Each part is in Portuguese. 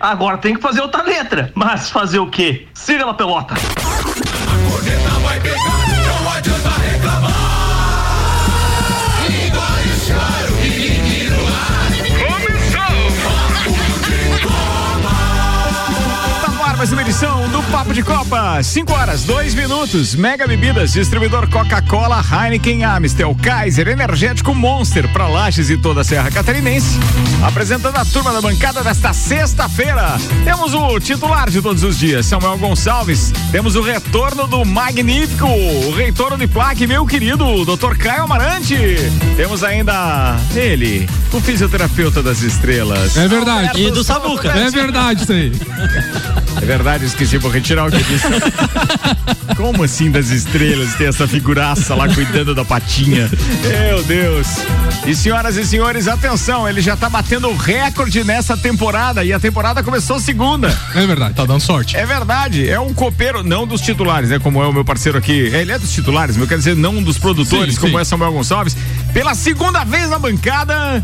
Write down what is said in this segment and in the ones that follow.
Agora tem que fazer outra letra. Mas fazer o quê? Siga lá, pelota. Mais uma edição do Papo de Copa. 5 horas, 2 minutos. Mega Bebidas, distribuidor Coca-Cola, Heineken, Amstel, Kaiser, Energético Monster para Lages e toda a Serra Catarinense. Apresentando a turma da bancada desta sexta-feira. Temos o titular de todos os dias, Samuel Gonçalves. Temos o retorno do magnífico, o reitor de plaque, meu querido, Dr. Caio Amarante. Temos ainda ele, o fisioterapeuta das estrelas. É verdade. E do Sabuca. É verdade isso aí. É verdade, esqueci, vou retirar o que disse. Como assim das estrelas tem essa figuraça lá cuidando da patinha? Meu Deus. E senhoras e senhores, atenção, ele já tá batendo o recorde nessa temporada e a temporada começou segunda. É verdade, tá dando sorte. É verdade, é um copeiro, não dos titulares, né? Como é o meu parceiro aqui. Ele é dos titulares, mas eu quero dizer, não dos produtores, sim, como sim. é Samuel Gonçalves. Pela segunda vez na bancada,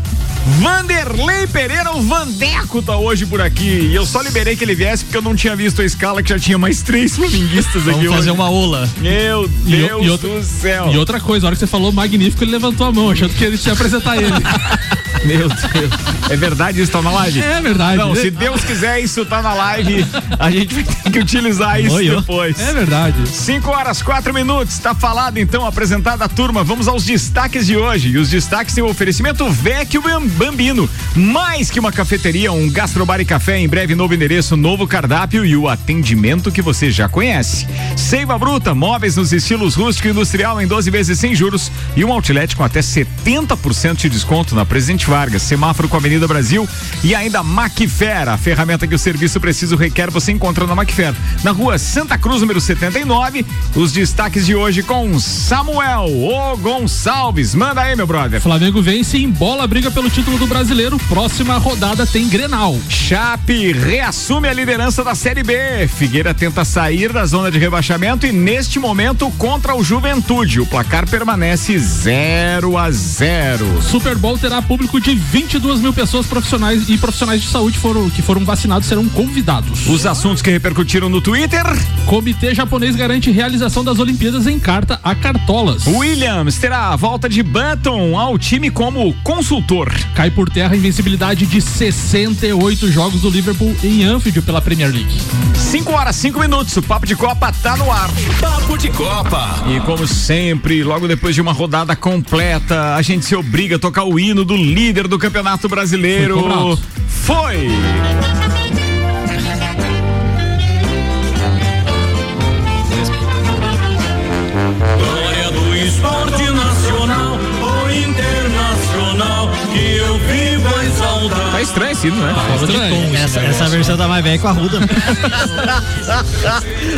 Vanderlei Pereira, o Vandeco tá hoje por aqui. E eu só liberei que ele viesse porque eu não tinha visto a escala que já tinha mais três flamenguistas aqui Vamos fazer uma ola. Meu Deus e, e outra, do céu. E outra coisa, a hora que você falou magnífico, ele levantou a mão, achando que ele tinha apresentar ele. Meu Deus. É verdade isso tá na live? É verdade. Não, se Deus quiser isso tá na live, a gente vai ter que utilizar isso Oi, depois. É verdade. 5 horas, 4 minutos. Tá falado então, apresentada a turma. Vamos aos destaques de hoje. E os destaques têm o oferecimento Vecchio Bambino. Mais que uma cafeteria, um gastrobar e café. Em breve, novo endereço, novo cardápio e o atendimento que você já conhece. Seiva Bruta, móveis nos estilos rústico e industrial em 12 vezes sem juros e um outlet com até 70% de desconto na Presidente Vargas, semáforo com a Avenida Brasil e ainda Macfer, a ferramenta que o serviço preciso requer, você encontra na Macfer, na rua Santa Cruz, número 79. Os destaques de hoje com Samuel O Gonçalves. Manda aí, meu brother. Flamengo vence em bola briga pelo título do brasileiro. Próxima rodada tem Grenal. Chape reassume a liderança da Série B. Figueira tenta sair da zona de rebaixamento e neste momento contra o Juventude. O placar permanece 0 a 0. Super Bowl terá público de 22 mil pessoas profissionais e profissionais de saúde foram, que foram vacinados serão convidados. Os assuntos que repercutiram no Twitter. Comitê japonês garante realização das Olimpíadas em carta a cartolas. Williams terá a volta de Button ao time como consultor. Cai por terra a invencibilidade de 68 jogos do Liverpool em Anfield pela Premier League. 5 horas, 5 minutos. O Papo de Copa tá no ar. Papo de Copa. E como sempre, logo depois de uma rodada completa, a gente se obriga a tocar o hino do líder do Campeonato Brasileiro. Foi! Estranho esse hino, né? Tá estranho. Essa, essa versão tá mais velha com a Ruda.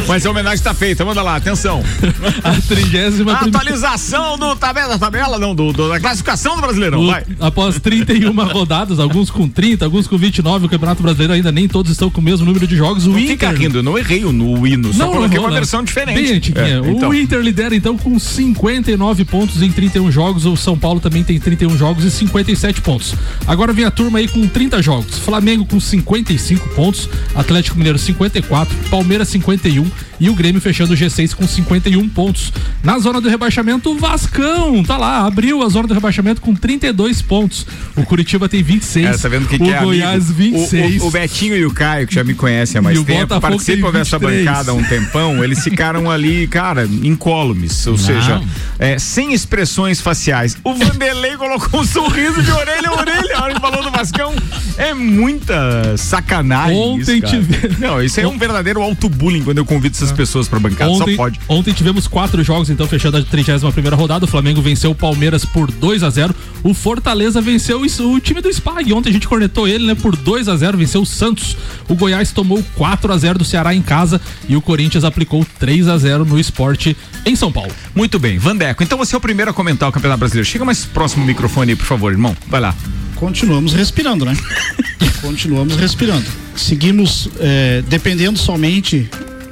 Mas a homenagem tá feita, manda lá, atenção. A trigésima Atualização do tabela, tabela não, do, do, da classificação do Brasileirão, O- vai. Após 31 rodadas, alguns com 30, alguns com 29, o Campeonato Brasileiro ainda nem todos estão com o mesmo número de jogos. O Não Inter fica rindo, eu não errei o- no hino, só coloquei errou, uma né? versão diferente. Bem. É, então. O Inter lidera então com 59 pontos em 31 jogos. O São Paulo também tem 31 jogos e 57 pontos. Agora vem a turma aí com 30 jogos. Flamengo com 55 pontos, Atlético Mineiro 54, Palmeiras 51 e o Grêmio fechando o G6 com 51 pontos. Na zona do rebaixamento, o Vascão tá lá, abriu a zona do rebaixamento com 32 pontos. O Curitiba tem 26, É, tá vendo que o que é Goiás amigo? 26. O, o, o Betinho e o Caio, que já me conhecem há mais tempo, Botafogo participam dessa 23. bancada há um tempão, eles ficaram ali, cara, incólumes, ou seja, é, sem expressões faciais. O Vanderlei colocou um sorriso de orelha a orelha, a hora que falou do Vascão. É muita sacanagem Ontem isso, tive- Não, isso é um verdadeiro auto-bullying quando eu convido essas pessoas pra bancada, Ontem, só pode. ontem tivemos quatro jogos, então, fechando a 31 primeira rodada. O Flamengo venceu o Palmeiras por 2 a 0 O Fortaleza venceu o, o time do Spag. Ontem a gente cornetou ele, né? Por 2 a 0 venceu o Santos. O Goiás tomou 4 a 0 do Ceará em casa e o Corinthians aplicou 3 a 0 no esporte em São Paulo. Muito bem, Vandeco, então você é o primeiro a comentar o Campeonato Brasileiro. Chega mais próximo do microfone aí, por favor, irmão. Vai lá. Continuamos respirando, né? Continuamos respirando. Seguimos eh, dependendo somente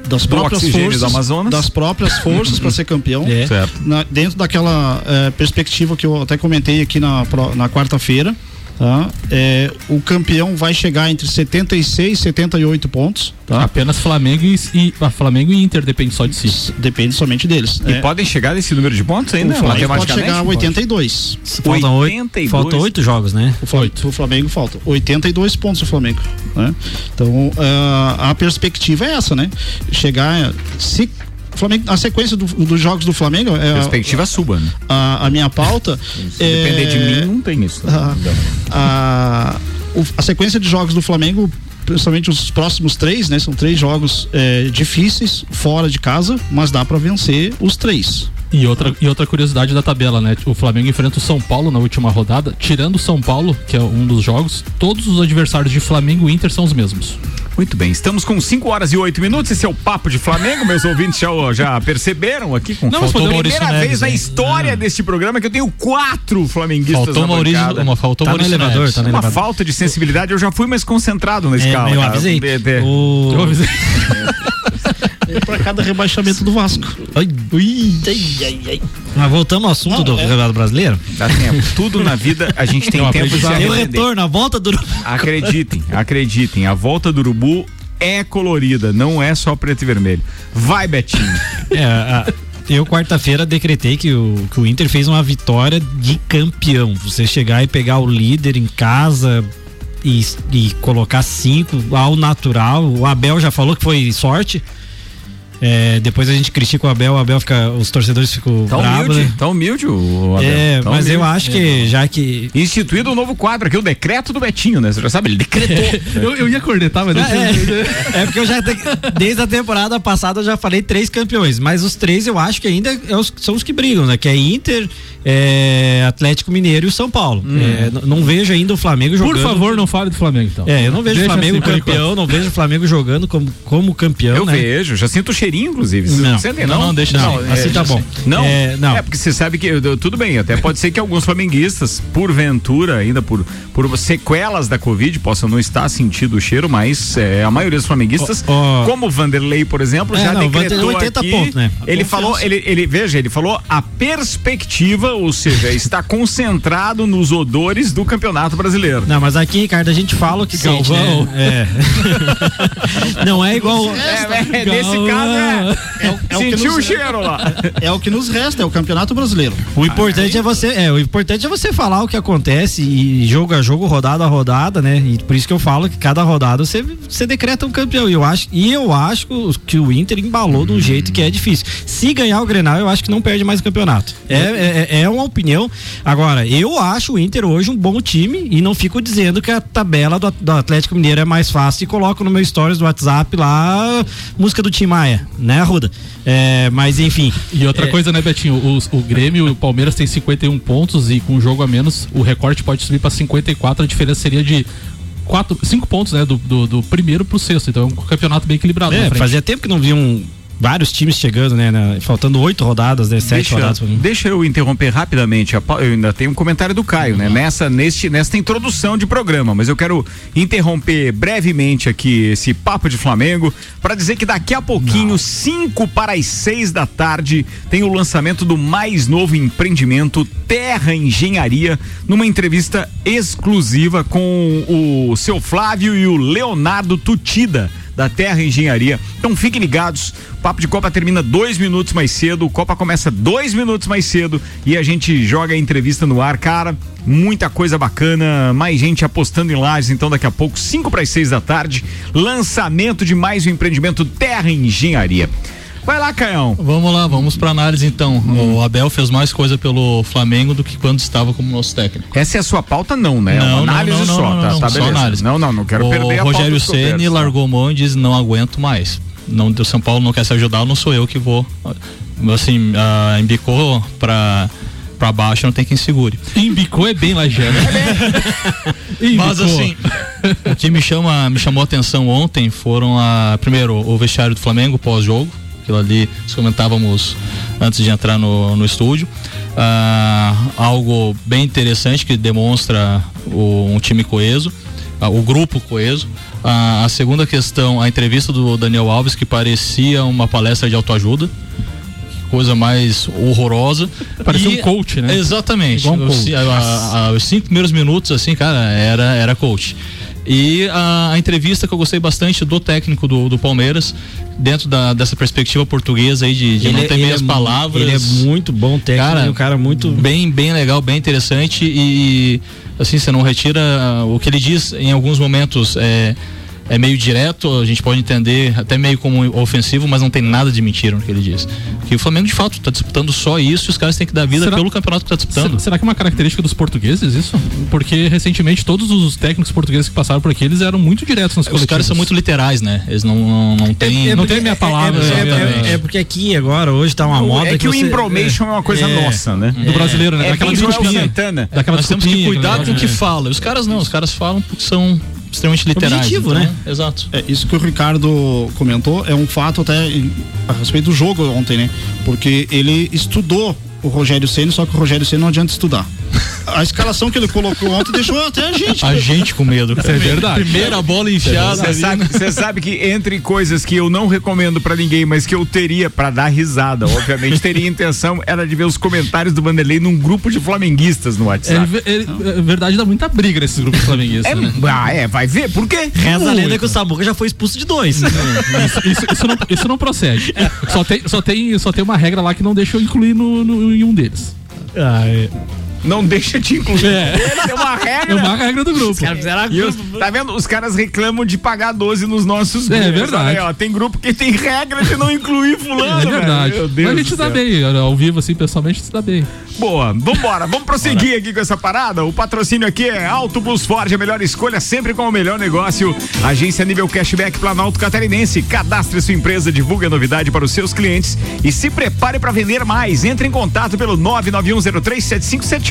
das próprias forças, Amazonas. das próprias forças para ser campeão. É. Na- dentro daquela eh, perspectiva que eu até comentei aqui na, na quarta-feira, Tá? É, o campeão vai chegar entre 76 e 78 pontos. Tá? Apenas Flamengo e, e ah, Flamengo e Inter depende só de si. Depende somente deles. E É, podem chegar nesse número de pontos ainda? o Flamengo pode chegar a 82. Faltam oito, 82. faltam oito jogos, né? O Flamengo, o Flamengo falta 82 pontos o Flamengo, né? Então ah, a perspectiva é essa, né? Chegar se Flamengo, a sequência do- dos jogos do Flamengo é a- Perspectiva suba, né? a, a minha pauta. Se é, depender de mim, não tem isso. a, a, o- a sequência de jogos do Flamengo, principalmente os próximos três, né? São três jogos é, difíceis fora de casa, mas dá para vencer os três. E outra, e outra curiosidade da tabela, né? O Flamengo enfrenta o São Paulo na última rodada. Tirando o São Paulo, que é um dos jogos, todos os adversários de Flamengo e Inter são os mesmos. Muito bem, estamos com 5 horas e 8 minutos. Esse é o Papo de Flamengo. Meus ouvintes já, já perceberam aqui com Não, Faltou podemos- primeira Maurício vez Neves, na hein? história deste programa que eu tenho quatro flamenguistas Faltou na Maurício, bancada. uma, faltou Tá no Maurício elevador, Neves. tá no Uma elevador. falta de sensibilidade, eu já fui mais concentrado na É, escala. eu cara. avisei. De- de- O... Eu avisei. Para cada rebaixamento do Vasco. Ai, ai, ai, ai. Mas voltamos ao assunto Não, do é- Campeonato Brasileiro. Dá tempo. Tudo na vida a gente tem Não, tempo de se arrepender. retorno, a volta do. Acreditem, acreditem. A volta do Urubu é colorida, não é só preto e vermelho. Vai, Betinho. É, a- eu quarta-feira decretei que o, que o Inter fez uma vitória de campeão. Você chegar e pegar o líder em casa e, e colocar cinco ao natural. O Abel já falou que foi sorte. É, depois a gente critica o Abel, o Abel fica, os torcedores ficam Tá bravos, humilde, né? tá humilde o Abel. É, Tá mas eu humilde. acho que já que Instituído um novo quadro aqui, o decreto do Betinho, né? Você já sabe, ele decretou. Eu, eu ia cornetar, mas deixa eu- É porque eu já te- desde a temporada passada eu já falei três campeões, mas os três eu acho que ainda é são os que brigam, né? Que é Inter, é, Atlético Mineiro e o São Paulo. É, n- não vejo ainda o Flamengo jogando. Por favor, não fale do Flamengo, então. É, eu não vejo o Flamengo assim campeão, não vejo o Flamengo jogando como, como campeão, Eu né? vejo, já sinto o Vocês Não. sentem, Não, não, deixa Não, assim. assim tá bom. Não? É, não. É, porque você sabe que, tudo bem, até pode ser que alguns flamenguistas, porventura, ainda por, por sequelas da Covid, possam não estar sentindo o cheiro, mas é, a maioria dos flamenguistas, Ó, ó. como o Vanderlei, por exemplo, É, já não, decretou Vanderlei 80 aqui, pontos, né? Ele falou, ele, ele, veja, ele falou a perspectiva, ou seja, está concentrado nos odores do Campeonato Brasileiro. Não, mas aqui, Ricardo, a gente fala o que sente, Galvão. né? É. não é igual. É, é, nesse caso é, É o, é o que sentiu nos, o cheiro lá. é o que nos resta, é o Campeonato Brasileiro. O importante é você, é, o importante é você falar o que acontece e jogo a jogo, rodada a rodada, né? E por isso que eu falo que cada rodada você, você decreta um campeão. E eu acho, e eu acho que o- que o Inter embalou de um jeito que é difícil. Se ganhar o Grenal, eu acho que não perde mais o campeonato. É, é, é uma opinião. Agora, eu acho o Inter hoje um bom time e não fico dizendo que a tabela do, do Atlético Mineiro é mais fácil e coloco no meu stories do WhatsApp lá música do Tim Maia, né, Arruda? É, mas enfim. E outra É. coisa, né, Betinho? Os- o Grêmio e o Palmeiras têm 51 pontos e com um jogo a menos, o recorte pode subir para 54. A diferença seria de 4, 5 pontos, né? Do, do, do primeiro pro sexto. Então é um campeonato bem equilibrado. É, frente. fazia tempo que não vi um, vários times chegando, né? na- faltando oito rodadas, né? Sete Deixa, rodadas deixa eu interromper rapidamente. Eu ainda tenho um comentário do Caio, né? Nessa, neste, nesta introdução de programa, mas eu quero interromper brevemente aqui esse papo de Flamengo para dizer que daqui a pouquinho, 5 para as 6 da tarde, tem o lançamento do mais novo empreendimento Terra Engenharia, numa entrevista exclusiva com o seu Flávio e o Leonardo Tutida da Terra Engenharia. Então fiquem ligados. O Papo de Copa termina dois minutos mais cedo. O Copa começa dois minutos mais cedo e a gente joga a entrevista no ar, cara. Muita coisa bacana, mais gente apostando em lives. Então daqui a pouco, cinco para as seis da tarde, lançamento de mais um empreendimento Terra Engenharia. Vai lá, Caião. Vamos lá, vamos pra análise então. Hum. O Abel fez mais coisa pelo Flamengo do que quando estava como nosso técnico. Essa é a sua pauta, não, né? É uma análise só, tá, tá só análise. Não, não, não quero o perder a pauta Rogério Ceni largou mão e disse não aguento mais. Não, o São Paulo não quer se ajudar, não sou eu que vou. Assim, ah, embicou pra, pra baixo, não tem quem segure. Embicou é bem lajeano. Mas assim, o que me chama, me chamou a atenção ontem foram a primeiro o vestiário do Flamengo pós-jogo, aquilo ali nós comentávamos antes de entrar no, no estúdio. Ah, algo bem interessante que demonstra o- um time coeso, ah, o grupo coeso. Ah, a segunda questão, a entrevista do Daniel Alves que parecia uma palestra de autoajuda coisa mais horrorosa. Parecia E- um coach, né? Exatamente. Um Os- coach. a- a- a- os cinco primeiros minutos, assim, cara, era, era coach. E a, a entrevista que eu gostei bastante do técnico do, do Palmeiras, dentro da, dessa perspectiva portuguesa aí de, de não ter meias mu- palavras. Ele é muito bom técnico, Cara, um cara muito bem bem legal bem interessante e assim você não retira o que ele diz em alguns momentos é é meio direto, a gente pode entender até meio como ofensivo, mas não tem nada de mentira no que ele diz. Que o Flamengo de fato está disputando só isso e os caras têm que dar vida Será- pelo campeonato que está disputando. Será, que é uma característica dos portugueses isso? Porque recentemente todos os técnicos portugueses que passaram por aqui, eles eram muito diretos nas Os coletivas. caras são muito literais, né? Eles não, não, não têm. não tem a minha palavra, É, é- obviamente. é- é porque aqui agora, hoje tá uma moda. é que, o você- embromation é, uma coisa é. nossa, né? do brasileiro, né? É Daquela desculpinha. Daquela Nós temos que cuidar com o que negócio, fala. Os caras não, os caras falam porque são extremamente literais. Objetivo, então, né? Exato. É, isso que o Ricardo comentou é um fato até a respeito do jogo ontem, né? Porque ele estudou o Rogério Ceni, só que o Rogério Ceni não adianta estudar. A escalação que ele colocou ontem deixou até a gente. A gente com medo. Isso é verdade. Primeira bola enfiada. Você ali, sabe, você sabe que entre coisas que eu não recomendo pra ninguém, mas que eu teria pra dar risada, obviamente teria intenção, era de ver os comentários do Vanderlei num grupo de flamenguistas no É, WhatsApp. ve- é, é verdade, dá muita briga nesses grupos flamenguistas, É, né? ah, é, vai ver, por quê? Reza a lenda que o Samuca já foi expulso de dois. Isso, isso- isso não, isso não procede. Só tem, só, tem, só tem uma regra lá que não deixa eu incluir no, no- em um deles. Ah, é. Não deixa te incluir. É. É uma regra. É uma regra do grupo. Os- tá vendo? Os caras reclamam de pagar 12 nos nossos É, grupos. verdade. Olha aí, ó, tem grupo que tem regra de não incluir fulano. É verdade. velho. Meu Deus Mas a gente se dá céu. bem, ao vivo, assim, pessoalmente, se dá bem. Boa, vambora, vamos prosseguir aqui com essa parada. O patrocínio aqui é Auto Plus Ford, a melhor escolha, sempre com o melhor negócio. Agência nível cashback Planalto Catarinense. Cadastre sua empresa, divulgue a novidade para os seus clientes e se prepare para vender mais. Entre em contato pelo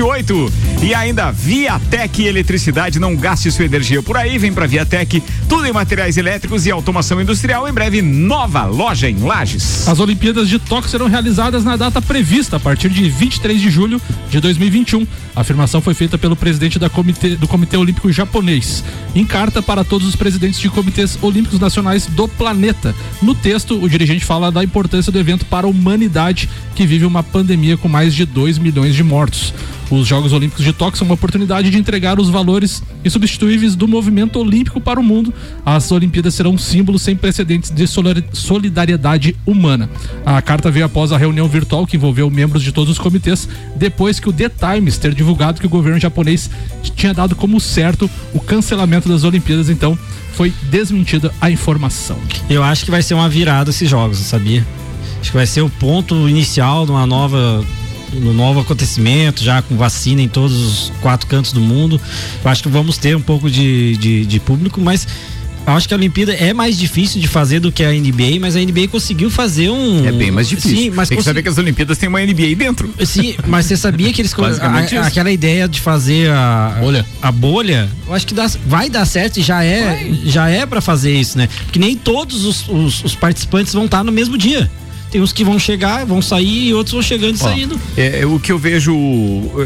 991037578. E ainda Viatec Eletricidade, não gaste sua energia por aí, vem pra Viatec. Tudo em materiais elétricos e automação industrial. Em breve, nova loja em Lages. As Olimpíadas de Tóquio serão realizadas na data prevista, a partir de 23 de julho de 2021. A afirmação foi feita pelo presidente comitê- do Comitê Olímpico Japonês, em carta para todos os presidentes de comitês olímpicos nacionais do planeta. No texto, o dirigente fala da importância do evento para a humanidade, que vive uma pandemia com mais de 2 milhões de mortos. Os Jogos Olímpicos de Tóquio são uma oportunidade de entregar os valores insubstituíveis do movimento olímpico para o mundo. As Olimpíadas serão um símbolo sem precedentes de solidar- solidariedade humana. A carta veio após a reunião virtual que envolveu membros de todos os comitês, depois que o The Times ter divulgado que o governo japonês tinha dado como certo o cancelamento das Olimpíadas, então foi desmentida a informação. Eu acho que vai ser uma virada esses jogos, sabia? Acho que vai ser o ponto inicial de uma nova um novo acontecimento, já com vacina em todos os quatro cantos do mundo. Eu acho que vamos ter um pouco de, de, de público, mas eu acho que a Olimpíada é mais difícil de fazer do que a NBA, mas a NBA conseguiu fazer um. É bem mais difícil. Sim, mas Tem que consegui- saber que as Olimpíadas têm uma NBA dentro. Sim, mas você sabia que eles co- Basicamente a- isso. aquela ideia de fazer a Bolha. a bolha, eu acho que dá- vai dar certo e já é já é para fazer isso, né? Porque nem todos os, os- os participantes vão estar no mesmo dia. Tem uns que vão chegar, vão sair e outros vão chegando e saindo. É, é o que eu vejo,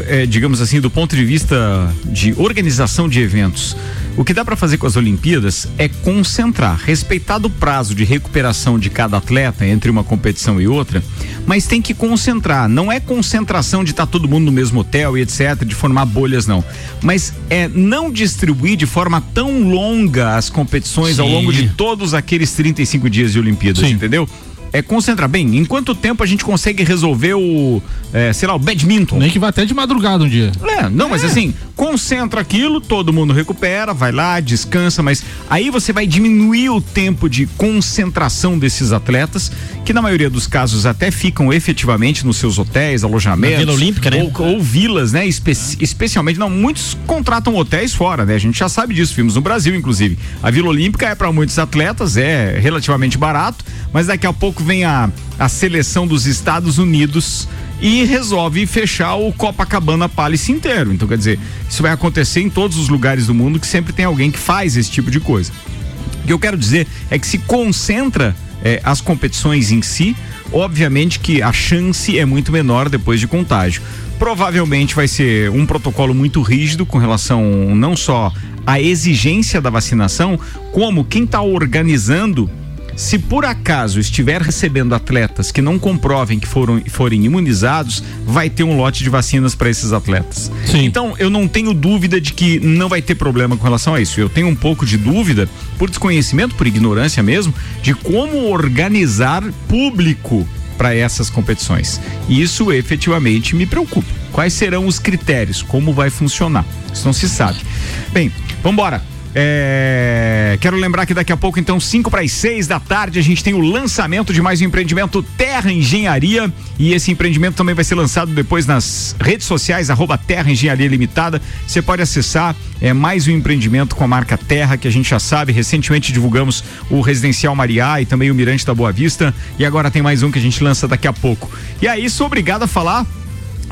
é, digamos assim, do ponto de vista de organização de eventos. O que dá para fazer com as Olimpíadas é concentrar, respeitar o prazo de recuperação de cada atleta entre uma competição e outra, mas tem que concentrar. Não é concentração de estar todo mundo no mesmo hotel e etc, de formar bolhas não. Mas é não distribuir de forma tão longa as competições ao Sim. longo de todos aqueles 35 dias de Olimpíadas, Sim. entendeu? É concentrar. Bem, em quanto tempo a gente consegue resolver o, é, sei lá, o badminton? Nem que vá até de madrugada um dia. É, não, mas assim, concentra aquilo, todo mundo recupera, vai lá, descansa, mas aí você vai diminuir o tempo de concentração desses atletas, que na maioria dos casos até ficam efetivamente nos seus hotéis, alojamentos. Na Vila Olímpica, né? Ou, ou vilas, né? Espe- especialmente, não, muitos contratam hotéis fora, né? A gente já sabe disso, vimos no Brasil, inclusive. A Vila Olímpica é para muitos atletas, é relativamente barato, mas daqui a pouco vem a, a seleção dos Estados Unidos e resolve fechar o Copacabana Palace inteiro. Então, quer dizer, isso vai acontecer em todos os lugares do mundo que sempre tem alguém que faz esse tipo de coisa. O que eu quero dizer é que se concentra eh, as competições em si, obviamente que a chance é muito menor depois de contágio. Provavelmente vai ser um protocolo muito rígido com relação não só à exigência da vacinação, como quem está organizando Se por acaso estiver recebendo atletas que não comprovem que foram forem imunizados, vai ter um lote de vacinas para esses atletas. Sim. Então, eu não tenho dúvida de que não vai ter problema com relação a isso. Eu tenho um pouco de dúvida, por desconhecimento, por ignorância mesmo, de como organizar público para essas competições. E isso efetivamente me preocupa. Quais serão os critérios? Como vai funcionar? Isso não se sabe. Bem, vamos embora. É, quero lembrar que daqui a pouco, então, 5 para as 6 da tarde, a gente tem o lançamento de mais um empreendimento Terra Engenharia. E esse empreendimento também vai ser lançado depois nas redes sociais, arroba Terra Engenharia Limitada. Você pode acessar é mais um empreendimento com a marca Terra, que a gente já sabe. Recentemente divulgamos o Residencial Mariá e também o Mirante da Boa Vista. E agora tem mais um que a gente lança daqui a pouco. E aí, sou obrigado a falar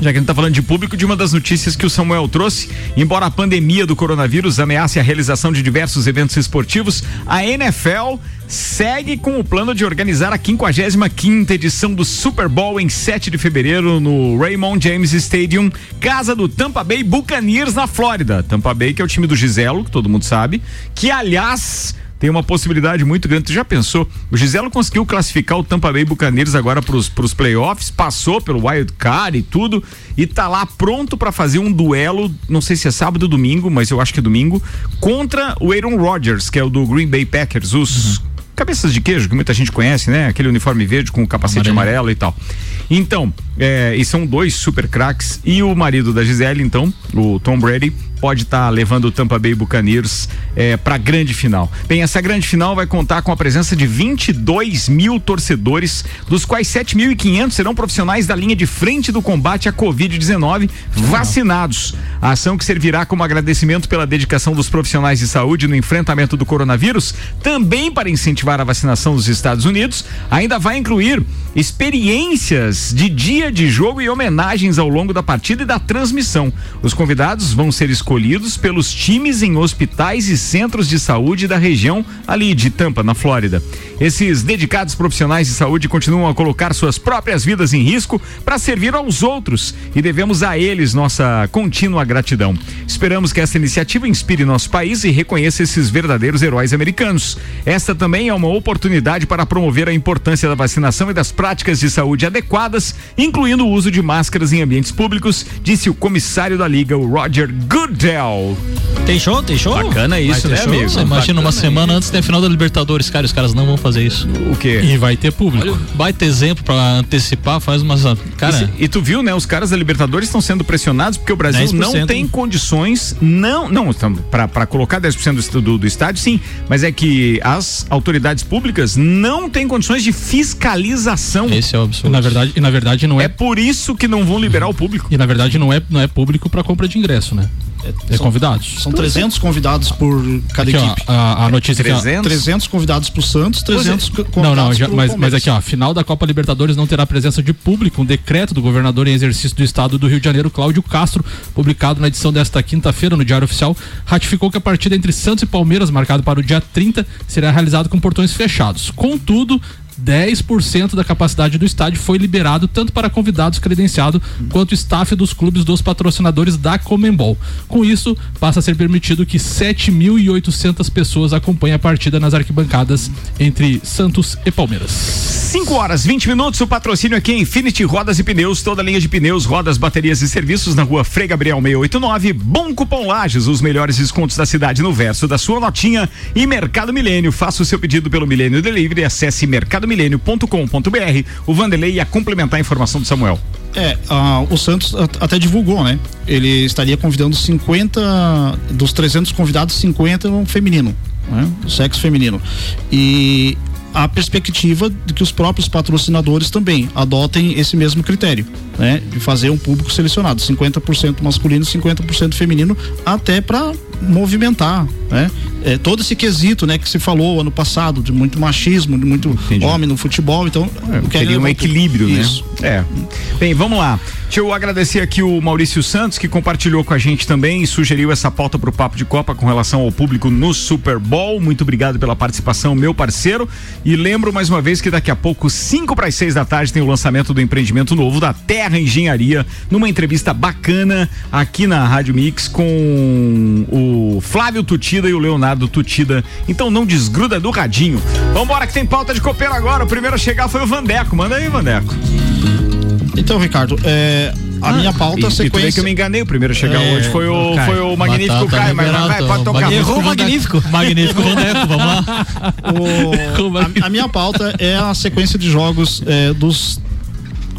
já que a gente está falando de público, de uma das notícias que o Samuel trouxe, embora a pandemia do coronavírus ameace a realização de diversos eventos esportivos, a NFL segue com o plano de organizar a 55 edição do Super Bowl em 7 de fevereiro no Raymond James Stadium, casa do Tampa Bay Buccaneers na Flórida. Tampa Bay que é o time do Giselo, que todo mundo sabe, que aliás tem uma possibilidade muito grande. Tu já pensou? O Giselo conseguiu classificar o Tampa Bay Buccaneers agora para os playoffs, passou pelo wild card e tudo e tá lá pronto para fazer um duelo, não sei se é sábado ou domingo, mas eu acho que é domingo, contra o Aaron Rodgers, que é o do Green Bay Packers, os uhum. cabeças de queijo que muita gente conhece, né? Aquele uniforme verde com o capacete amarelo, amarelo e tal. Então, é, e são dois super craques e o marido da Gisele, então, o Tom Brady, pode estar tá levando o Tampa Bay Buccaneers é, para a grande final. Bem, essa grande final vai contar com a presença de 22 mil torcedores, dos quais 7.500 serão profissionais da linha de frente do combate à Covid-19 vacinados. A ação que servirá como agradecimento pela dedicação dos profissionais de saúde no enfrentamento do coronavírus, também para incentivar a vacinação dos Estados Unidos, ainda vai incluir experiências de dia de jogo e homenagens ao longo da partida e da transmissão. Os convidados vão ser escolhidos escolhidos pelos times em hospitais e centros de saúde da região ali de Tampa, na Flórida. Esses dedicados profissionais de saúde continuam a colocar suas próprias vidas em risco para servir aos outros e devemos a eles nossa contínua gratidão. Esperamos que essa iniciativa inspire nosso país e reconheça esses verdadeiros heróis americanos. Esta também é uma oportunidade para promover a importância da vacinação e das práticas de saúde adequadas, incluindo o uso de máscaras em ambientes públicos, disse o comissário da liga, o Roger Good Del. Tem show? Tem show? Bacana isso, né, show? amigo? Você imagina uma semana antes da final da Libertadores, cara, os caras não vão fazer isso. O quê? E vai ter público. Olha, vai ter exemplo pra antecipar, faz umas. Cara. E, e tu viu, né? Os caras da Libertadores estão sendo pressionados porque o Brasil não tem condições, não, não, pra, pra colocar 10% do, do, do estádio, sim, mas é que as autoridades públicas não têm condições de fiscalização. Esse é o absurdo. E na verdade, e na verdade não é. É por isso que não vão liberar o público. E na verdade não é, não é público para compra de ingresso, né? É, é convidados? São 300 convidados por cada aqui, equipe. Ó, a, a, notícia 300? aqui, 300 convidados pro Santos, 300 é. Não, não, já, mas, mas aqui, ó, final da Copa Libertadores não terá presença de público. Um decreto do governador em exercício do estado do Rio de Janeiro, Cláudio Castro, publicado na edição desta quinta-feira no Diário Oficial, ratificou que a partida entre Santos e Palmeiras, marcado para o dia 30, será realizado com portões fechados. Contudo, 10% da capacidade do estádio foi liberado tanto para convidados credenciados quanto staff dos clubes dos patrocinadores da Comembol. Com isso, passa a ser permitido que 7.800 pessoas acompanhem a partida nas arquibancadas entre Santos e Palmeiras. 5 horas 20 minutos. O patrocínio aqui é Infinity Rodas e Pneus, toda linha de pneus, rodas, baterias e serviços na rua Frei Gabriel 689. Bom Cupom Lages, os melhores descontos da cidade no verso da sua notinha. E Mercado Milênio, faça o seu pedido pelo Milênio Delivery, acesse mercado mercadomilênio.com.br. O Vanderlei ia complementar a informação do Samuel. É, uh, o Santos até divulgou, né? Ele estaria convidando 50 dos 300 convidados, 50 no feminino, né? sexo feminino. E a perspectiva de que os próprios patrocinadores também adotem esse mesmo critério, né? De fazer um público selecionado, 50% masculino, 50% feminino, até para movimentar, né? É, todo esse quesito, né, que se falou ano passado de muito machismo, de muito Entendi. homem no futebol, então é, queria um equilíbrio, né? Isso. né? É. Bem, vamos lá. Deixa eu agradecer aqui o Maurício Santos que compartilhou com a gente também e sugeriu essa pauta para o papo de Copa com relação ao público no Super Bowl. Muito obrigado pela participação, meu parceiro. E lembro mais uma vez que daqui a pouco, 5 para as 6 da tarde, tem o lançamento do empreendimento novo da Terra Engenharia, numa entrevista bacana aqui na Rádio Mix com o Flávio Tutida e o Leonardo Ricardo Tutida. Então não desgruda do radinho. Vambora que tem pauta de copeiro agora. O primeiro a chegar foi o Vandeco. Manda aí, Vandeco. Então, Ricardo, é, a minha pauta, E, a e tu vê sequência. que eu me enganei. O primeiro a chegar É, hoje foi o, Caio. foi o Magnífico Batata Caio. Mas vai, vai, pode tocar. Magnífico Errou o magnífico. Magnífico Vandeco, vamos lá. O- a, a minha pauta é a sequência de jogos é, dos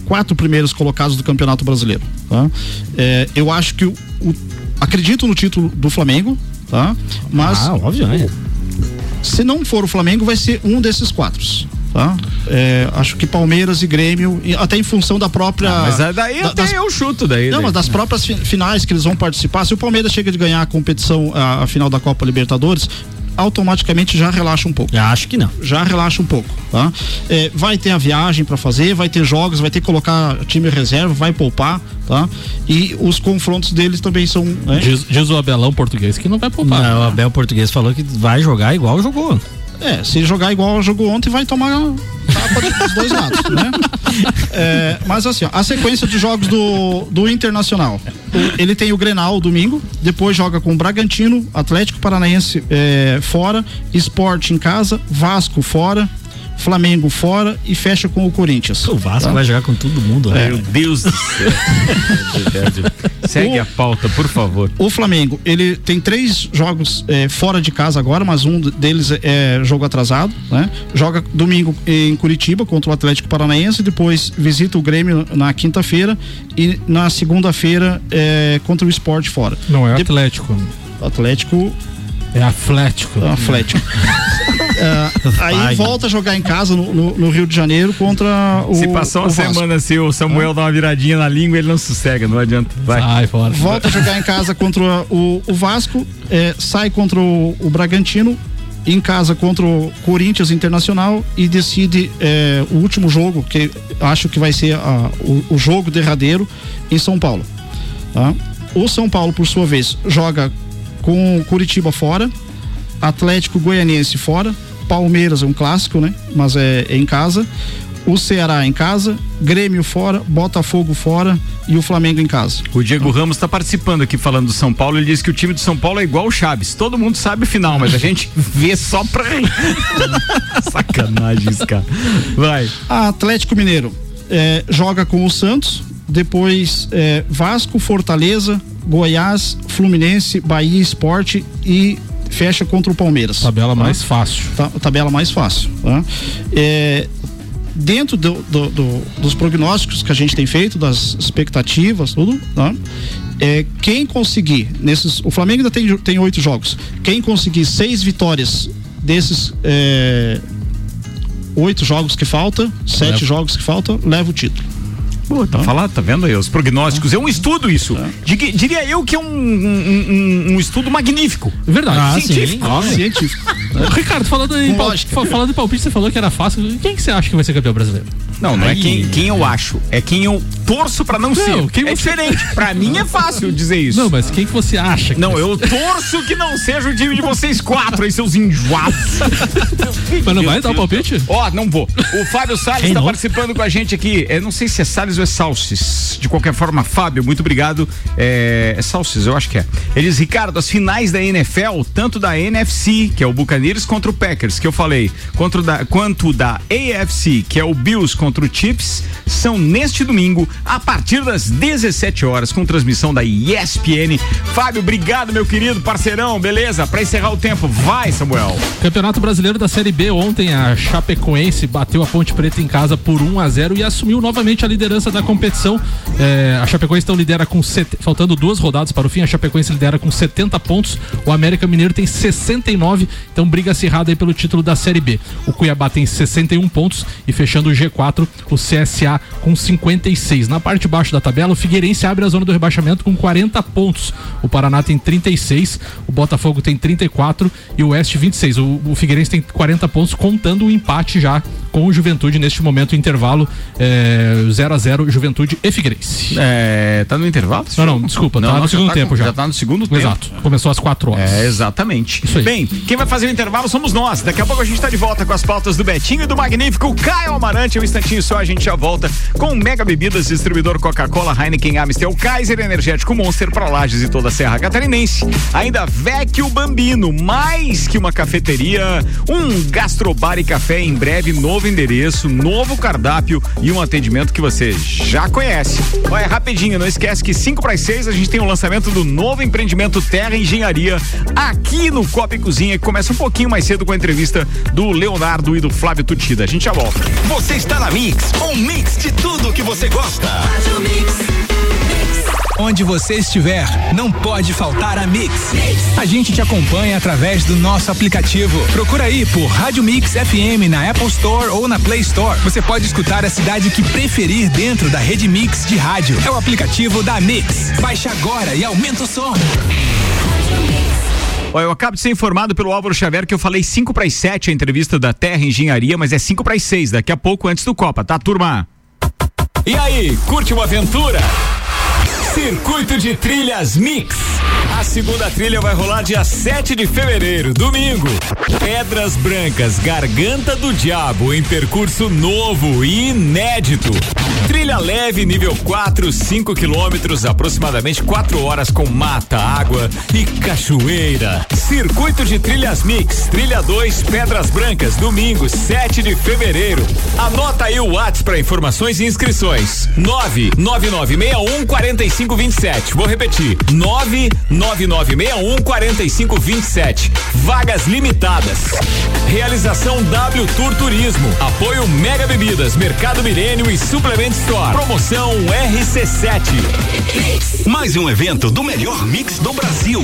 quatro primeiros colocados do Campeonato Brasileiro. tá? É, eu acho que o, o- acredito no título do Flamengo, tá? Mas Ah, óbvio, né? se não for o Flamengo, vai ser um desses quatro. Tá? É, acho que Palmeiras e Grêmio, até em função da própria. Mas é daí da- até das- eu chuto daí. Não, daí. mas das próprias fi- finais que eles vão participar, se o Palmeiras chega de ganhar a competição, a, a final da Copa Libertadores, automaticamente já relaxa um pouco Já acho que não. já relaxa um pouco, tá? É, vai ter a viagem para fazer, vai ter jogos, vai ter que colocar time reserva, vai poupar, tá? E os confrontos deles também são. né? Diz, diz o Abelão português que não vai poupar. Não, o Abel Português falou que vai jogar igual jogou. É, se jogar igual jogou ontem, vai tomar tapa dos dois lados, né? É, mas assim, ó, a sequência de jogos do, do Internacional. Ele tem o Grenal domingo, depois joga com o Bragantino, Atlético Paranaense é, fora, Esporte em casa, Vasco fora, Flamengo fora e fecha com o Corinthians. O Vasco tá? vai jogar com todo mundo. É. né? Meu Deus do céu. Segue a pauta, por favor. O Flamengo, ele tem três jogos eh, fora de casa agora, mas um deles é jogo atrasado, né? Joga domingo em Curitiba contra o Atlético Paranaense, depois visita o Grêmio na quinta-feira e na segunda-feira eh, contra o Esporte fora. Não é De- Atlético. Atlético, É Atlético. Atlético. Eh, aí Vai. volta a jogar em casa no, no- no Rio de Janeiro contra o. Se passar uma semana se o Samuel dá uma viradinha na língua, ele não sossega, não adianta. Vai. Sai fora. volta a jogar em casa contra o, o Vasco, é, sai contra o, o Bragantino, em casa contra o Corinthians Internacional e decide é, o último jogo, que acho que vai ser a- o, o jogo derradeiro, em São Paulo. tá? O São Paulo, por sua vez, joga com Curitiba fora, Atlético Goianiense fora, Palmeiras é um clássico, né? Mas é, é em casa. O Ceará em casa, Grêmio fora, Botafogo fora e o Flamengo em casa. O Diego Ramos está participando aqui falando do São Paulo. Ele disse que o time do São Paulo é igual o Chaves. Todo mundo sabe o final, mas a gente vê só pra. Sacanagem, cara. Vai. A Atlético Mineiro eh, joga com o Santos, depois eh, Vasco, Fortaleza, Goiás, Fluminense, Bahia Esporte e fecha contra o Palmeiras. Tabela Tá? mais fácil. Ta- tabela mais fácil. tá? É, dentro do- do- do- dos prognósticos que a gente tem feito, das expectativas, tudo, tá? É, quem conseguir nesses. O Flamengo ainda tem, tem oito jogos. Quem conseguir seis vitórias desses é, oito jogos que falta, sete Leva. jogos que faltam, leva o título. Pô, tá falado, tá vendo aí? Os prognósticos. É um estudo isso. Dig- diria eu que é um, um, um- estudo magnífico. Verdade. Ah, científico. sim. Científico. Ricardo, falando em, Com pal- lógica. fa- falando em palpite, você falou que era fácil. Quem que você acha que vai ser campeão brasileiro? Não, não é quem, quem eu acho, é quem eu torço pra não, ser. quem é você- diferente. Pra mim é fácil dizer isso. Não, mas quem que você acha? Que Não, vai eu torço que não seja o time de vocês quatro aí, seus enjoados. Mas não vai dar o palpite? Ó, não vou. O Fábio Salles está não? participando com a gente aqui. É, não sei se é Salles ou é Salses. De qualquer forma, Fábio, muito obrigado. É, é Salses, eu acho que é. Ele diz, Ricardo, as finais da NFL, tanto da NFC, que é o Buccaneers, contra o Packers, que eu falei, quanto da, quanto da AFC, que é o Bills contra o Chiefs, são neste domingo, a partir das 17 horas, com transmissão da ESPN. Fábio, obrigado, meu querido parceirão. Beleza? Pra encerrar o tempo, vai, Samuel. Campeonato Brasileiro da Série B ontem a Chapecoense bateu a Ponte Preta em casa por 1 a 0 e assumiu novamente a liderança da competição. É, a Chapecoense então lidera com set... faltando duas rodadas para o fim, a Chapecoense lidera com 70 pontos, o América Mineiro tem 69, então briga acirrada aí pelo título da Série B. O Cuiabá tem 61 pontos e fechando o G4, o CSA com 56. Na parte de baixo da tabela, o Figueirense abre a zona do rebaixamento com 40 pontos. O Paraná tem 36, o Botafogo tem 34 e o Oeste 26. O, o Figueirense tem 40 pontos, contando o empate já com o Juventude neste momento, intervalo é, 0 a 0 Juventude e Figueirense. É, tá no intervalo? Não, não, desculpa, tá no já segundo tempo com- já. Já tá no segundo tempo. Exato, começou às 4 horas. É, exatamente. Isso aí. Bem, quem vai fazer o intervalo? somos nós. Daqui a pouco a gente tá de volta com as pautas do Betinho e do magnífico Caio Amarante. Um instantinho só a gente já volta com Mega Bebidas, distribuidor Coca-Cola, Heineken, Amstel, Kaiser, Energético Monster para Lages e toda a Serra Catarinense. Ainda Vecchio Bambino, mais que uma cafeteria, um gastrobar e café em breve, novo endereço, novo cardápio e um atendimento que você já conhece. Olha, rapidinho, não esquece que 5 para as 6 a gente tem o lançamento do novo empreendimento Terra Engenharia aqui no Copa e Cozinha, que começa um pouquinho mais cedo com a entrevista do Leonardo e do Flávio Tutida. A gente já volta. Você está na Mix, um mix de tudo que você gosta. Onde você estiver, não pode faltar a Mix. A gente te acompanha através do nosso aplicativo. Procura aí por Rádio Mix FM na Apple Store ou na Play Store. Você pode escutar a cidade que preferir dentro da rede Mix de rádio. É o aplicativo da Mix. Baixe agora e aumenta o som. Olha, eu acabo de ser informado pelo Álvaro Xavier que eu falei 5 para as 7 a entrevista da Terra Engenharia, mas é 5 para as 6, daqui a pouco antes do Copa, tá, turma? E aí, curte uma aventura? Circuito de Trilhas Mix. A segunda trilha vai rolar dia 7 de fevereiro, domingo. Pedras Brancas, Garganta do Diabo, em percurso novo e inédito. Trilha leve, nível 4, 5 quilômetros, aproximadamente 4 horas com mata, água e cachoeira. Circuito de Trilhas Mix, trilha 2, Pedras Brancas, domingo, 7 de fevereiro. Anota aí o WhatsApp para informações e inscrições. 99961 4527. Vou repetir. 99961 4527. Vagas limitadas. Realização W Tour Turismo. Apoio Mega Bebidas, Mercado Milênio e Suplement Store. Promoção RC7. Mais um evento do melhor mix do Brasil.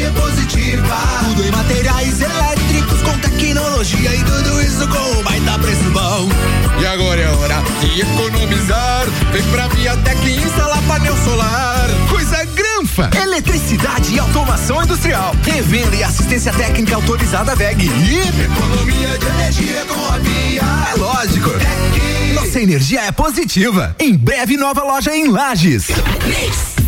Energia positiva. Tudo em materiais elétricos com tecnologia e tudo isso com um baita preço bom. E agora é hora de economizar. Vem pra Viatec e instalar painel solar. Coisa granfa. Eletricidade e automação industrial. Revenda e assistência técnica autorizada VEG. E economia de energia com a Via. É lógico. Nossa energia é positiva. Em breve, nova loja em Lages.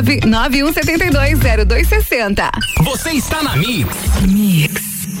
91720260. Você está na Mix. Mix.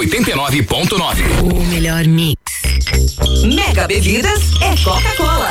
89.9. O melhor mix. Mega Bebidas é Coca-Cola.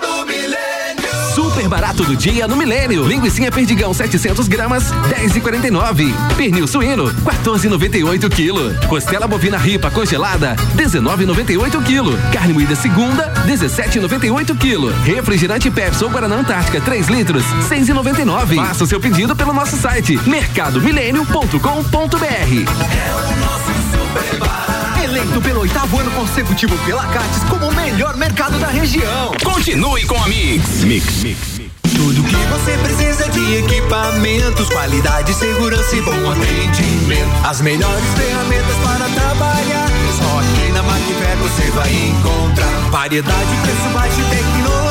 Milênio. Super barato do dia no Milênio. Linguiça perdigão 700 gramas, 10,49. Pernil suíno, 14,98 quilo. Costela bovina ripa congelada, 19,98 quilo. Carne moída segunda, 17,98 quilo. Refrigerante Pepsi ou Guaraná Antártica 3 litros, 6,99. Faça o seu pedido pelo nosso site mercadomilênio.com.br. Eleito pelo oitavo ano consecutivo pela Cates como o melhor mercado da região. Continue com a Mix. Mix, Mix. Tudo que você precisa de equipamentos, qualidade, segurança e bom atendimento. As melhores ferramentas para trabalhar. Só aqui na Macfair você vai encontrar variedade, preço baixo e tecnologia.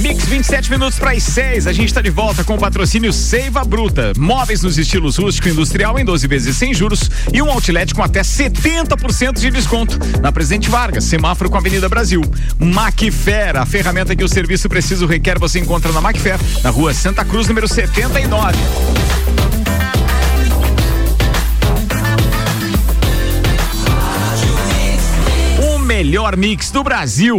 Mix 27 minutos para as 6. A gente está de volta com o patrocínio Seiva Bruta. Móveis nos estilos rústico e industrial em 12 vezes sem juros e um outlet com até 70% de desconto. Na Presidente Vargas, semáforo com a Avenida Brasil. Macfair, a ferramenta que o serviço preciso requer, você encontra na Macfair, na rua Santa Cruz, número 79. Melhor mix do Brasil.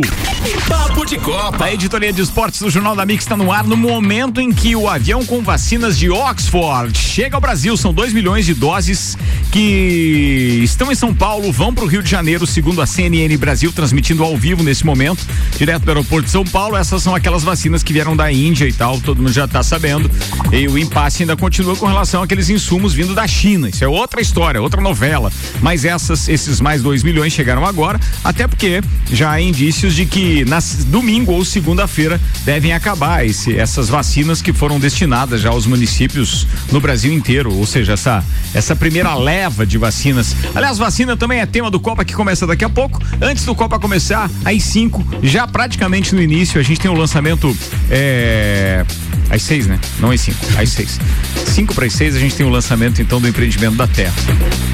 Papo de Copa. A editoria de esportes do Jornal da Mix está no ar no momento em que o avião com vacinas de Oxford chega ao Brasil. São 2 milhões de doses que estão em São Paulo, vão para o Rio de Janeiro, segundo a CNN Brasil, transmitindo ao vivo nesse momento, direto do aeroporto de São Paulo. Essas são aquelas vacinas que vieram da Índia e tal, todo mundo já está sabendo. E o impasse ainda continua com relação àqueles insumos vindo da China. Isso é outra história, outra novela. Mas essas, esses mais 2 milhões chegaram agora, até porque já há indícios de que na domingo ou segunda-feira devem acabar esse, essas vacinas que foram destinadas já aos municípios no Brasil inteiro, ou seja, essa essa primeira leva de vacinas. Aliás, vacina também é tema do Copa que começa daqui a pouco. Antes do Copa começar, às 5, já praticamente no início, a gente tem o lançamento é, às 6, né? Não às 5, às 6. 5 para as 6 a gente tem o lançamento então do empreendimento da Terra.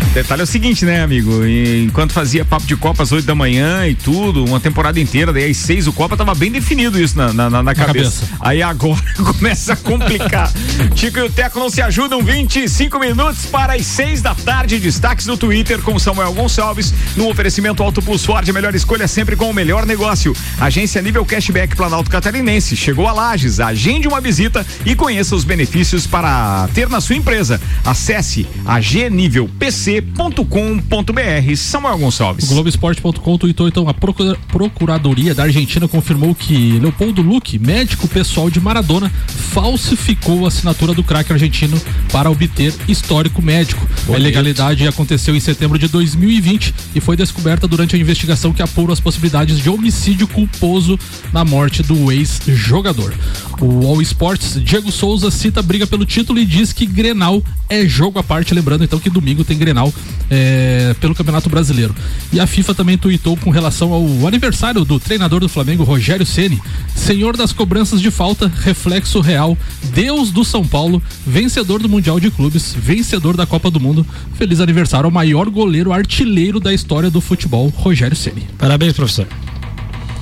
O detalhe é o seguinte, né, amigo? E enquanto fazia papo de Copa às 8 da manhã e tudo, uma temporada inteira, daí às 6 o Copa tava bem definido isso na, na, na- na cabeça. Aí agora começa a complicar. Chico e o Teco não se ajudam. 25 minutos para as 6 da tarde. Destaques no Twitter com Samuel Gonçalves. No oferecimento Auto Plus Ford, a melhor escolha sempre com o melhor negócio. Agência nível cashback Planalto Catarinense. Chegou a Lages. Agende uma visita e conheça os benefícios para ter na sua empresa. Acesse agnivelpc.com.br. Samuel Gonçalves. O Globoesporte.com tweetou então a procura- Procuradoria da Argentina confirmou que Leopoldo Luque, médico pessoal de Maradona, falsificou a assinatura do craque argentino para obter histórico médico. A ilegalidade aconteceu em setembro de 2020 e foi descoberta durante a investigação que apurou as possibilidades de homicídio culposo na morte do ex-jogador. O All Sports, Diego Souza cita a briga pelo título e diz que Grenal é jogo à parte, lembrando então que domingo tem Grenal é, pelo Campeonato Brasileiro. E a FIFA também tuitou com relação ao aniversário do treinador do Flamengo, Rogério Ceni, senhor das cobranças de falta, reflexo real, Deus do São Paulo, vencedor do Mundial de Clubes, vencedor da Copa do Mundo. Feliz aniversário ao maior goleiro artilheiro da história do futebol, Rogério Ceni. Parabéns, professor.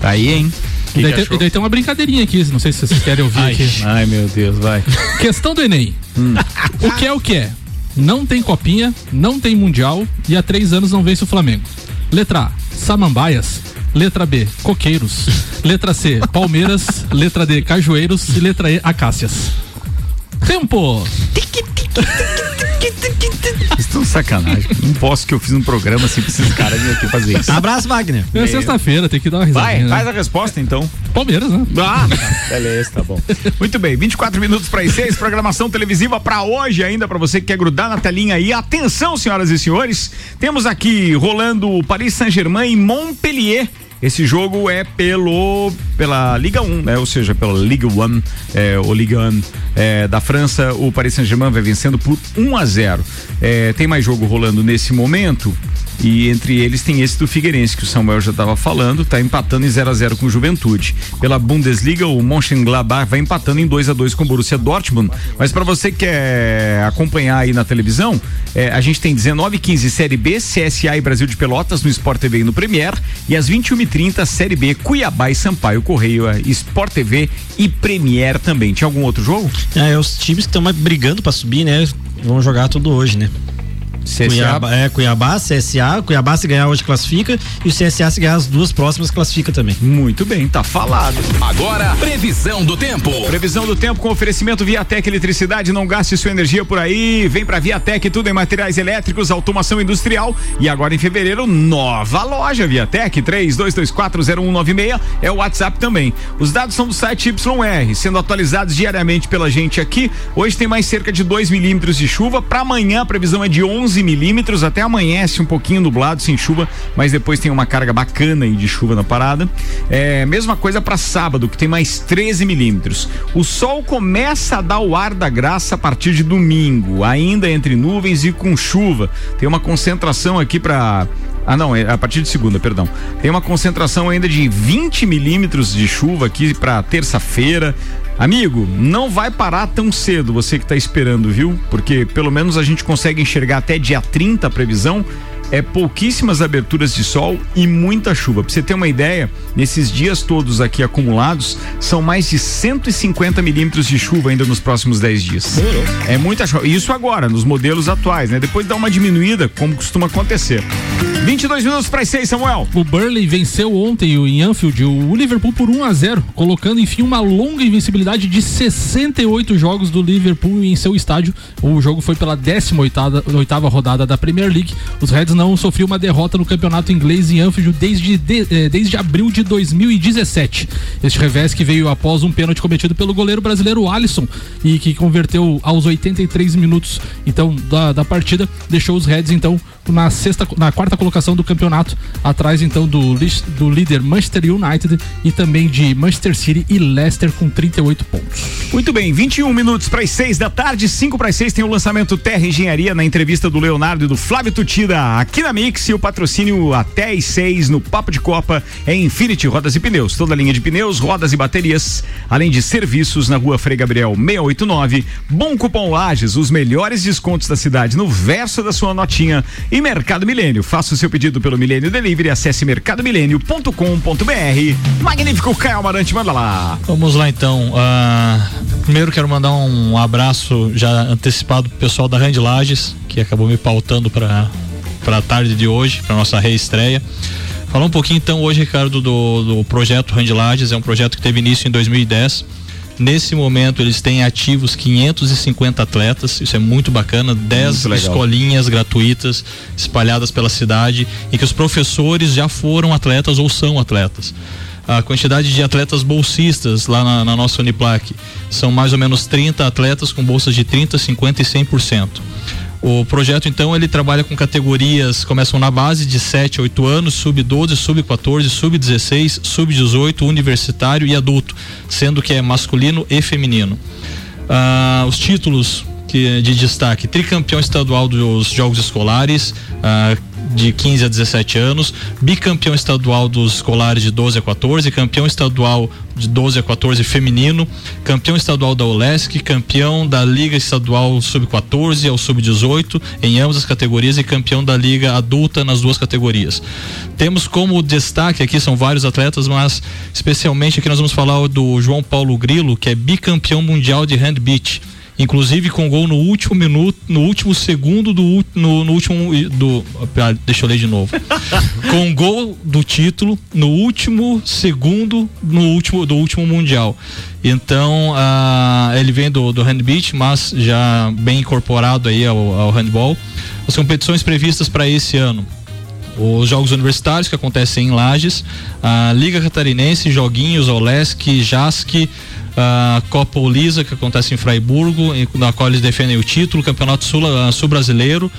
Tá aí, hein? E daí, tem, e daí tem uma brincadeirinha aqui, não sei se vocês querem ouvir Ai, aqui. ai, meu Deus, vai. Questão do Enem. O que é o que é? Não tem copinha, não tem mundial e há três anos não vence o Flamengo. Letra A, Samambaias. Letra B, Coqueiros. Letra C, Palmeiras. Letra D, Cajueiros. E letra E, Acácias. Tempo! Sacanagem. Não posso que eu fiz um programa assim pra esses caras virem aqui fazer isso. Abraço, Wagner. É sexta-feira, tem que dar uma risada. Vai, faz a resposta então. Palmeiras, né? Ah, beleza, tá bom. Muito bem, 24 minutos para as 6, programação televisiva para hoje ainda, para você que quer grudar na telinha aí. Atenção, senhoras e senhores, temos aqui rolando o Paris Saint-Germain e Montpellier. Esse jogo é pelo pela Liga 1, né? Ou seja, pela Liga 1, é, o Liga 1 é, da França, o Paris Saint-Germain vai vencendo por 1 a 0. É, tem mais jogo rolando nesse momento. E entre eles tem esse do Figueirense, que o Samuel já estava falando, tá empatando em 0 a 0 com o Juventude. Pela Bundesliga, o Mönchengladbach vai empatando em 2 a 2 com o Borussia Dortmund. Mas para você que quer acompanhar aí na televisão, é, a gente tem 19 15 Série B, CSA e Brasil de Pelotas no Sport TV e no Premier. E às 21h30, Série B, Cuiabá e Sampaio Correio, Sport TV e Premier também. Tinha algum outro jogo? É, os times que estão brigando para subir, né? Vão jogar tudo hoje, né? CSA. Cuiabá, é, Cuiabá, CSA, Cuiabá se ganhar hoje classifica e o CSA se ganhar as duas próximas classifica também. Muito bem, tá falado. Agora, previsão do tempo. Previsão do tempo com oferecimento Viatec Eletricidade, não gaste sua energia por aí. Vem pra Viatec, tudo em materiais elétricos, automação industrial e agora em fevereiro, nova loja Viatec 32240196 é o WhatsApp também. Os dados são do site YR, sendo atualizados diariamente pela gente aqui. Hoje tem mais cerca de 2 milímetros de chuva, para amanhã a previsão é de 11 milímetros, até amanhece um pouquinho nublado, sem chuva, mas depois tem uma carga bacana aí de chuva na parada. É, mesma coisa para sábado, que tem mais 13 milímetros. O sol começa a dar o ar da graça a partir de domingo, ainda entre nuvens e com chuva. Tem uma concentração aqui para ah, não, é a partir de segunda, perdão. Tem uma concentração ainda de 20 milímetros de chuva aqui para terça-feira. Amigo, não vai parar tão cedo você que está esperando, viu? Porque pelo menos a gente consegue enxergar até dia 30 a previsão é pouquíssimas aberturas de sol e muita chuva. Pra você ter uma ideia, nesses dias todos aqui acumulados, são mais de 150 milímetros de chuva ainda nos próximos 10 dias. É muita chuva. Isso agora, nos modelos atuais, né? Depois dá uma diminuída, como costuma acontecer. 22 minutos para 6, Samuel. O Burley venceu ontem em Anfield o Liverpool por 1 a 0, colocando enfim uma longa invencibilidade de 68 jogos do Liverpool em seu estádio. O jogo foi pela 18ª rodada da Premier League. Os Reds não sofriam uma derrota no campeonato inglês em Anfield desde, de, eh, desde abril de 2017. Este revés que veio após um pênalti cometido pelo goleiro brasileiro Alisson e que converteu aos 83 minutos então da, da partida, deixou os Reds então na sexta, na quarta colocação do campeonato, atrás então do, do líder Manchester United e também de Manchester City e Leicester com 38 pontos. Muito bem, 21 minutos para as 6 da tarde, 5 para as 6 tem o lançamento Terra Engenharia na entrevista do Leonardo e do Flávio Tutida aqui na Mix e o patrocínio até as 6 no Papo de Copa é Infinity Rodas e Pneus, toda linha de pneus, rodas e baterias, além de serviços na rua Frei Gabriel 689. Bom cupom Lages, os melhores descontos da cidade no verso da sua notinha e Mercado Milênio. Faça o seu pedido pelo Milênio Delivery, acesse mercadomilênio.com.br. Magnífico Caio Amarante, manda lá. Vamos lá então. Uh, primeiro quero mandar um abraço já antecipado pro pessoal da Rand Lages, que acabou me pautando para para a tarde de hoje, para nossa reestreia. Falar um pouquinho então hoje, Ricardo, do, do projeto Rand Lages, é um projeto que teve início em 2010 Nesse momento eles têm ativos 550 atletas, isso é muito bacana, 10 escolinhas gratuitas espalhadas pela cidade em que os professores já foram atletas ou são atletas. A quantidade de atletas bolsistas lá na, na nossa Uniplac são mais ou menos 30 atletas com bolsas de 30, 50 e 100%. O projeto, então, ele trabalha com categorias, começam na base de 7 a 8 anos, sub-12, sub-14, sub-16, sub-18, universitário e adulto, sendo que é masculino e feminino. Ah, os títulos que, de destaque: tricampeão estadual dos Jogos Escolares, ah, de 15 a 17 anos, bicampeão estadual dos escolares de 12 a 14, campeão estadual de 12 a 14 feminino, campeão estadual da OLESC, campeão da Liga Estadual Sub-14 ao Sub-18 em ambas as categorias e campeão da Liga Adulta nas duas categorias. Temos como destaque aqui são vários atletas, mas especialmente aqui nós vamos falar do João Paulo Grilo, que é bicampeão mundial de handbeat inclusive com gol no último minuto, no último segundo do no, no último do ah, deixa eu ler de novo. com gol do título no último segundo no último do último mundial. Então, uh, ele vem do, do handbeat, mas já bem incorporado aí ao, ao handball. As competições previstas para esse ano os jogos universitários que acontecem em Lages, a Liga Catarinense, Joguinhos, Olesc, Jasque, a Copa Olisa, que acontece em Fraiburgo, na qual eles defendem o título, Campeonato Sul, uh, Sul Brasileiro,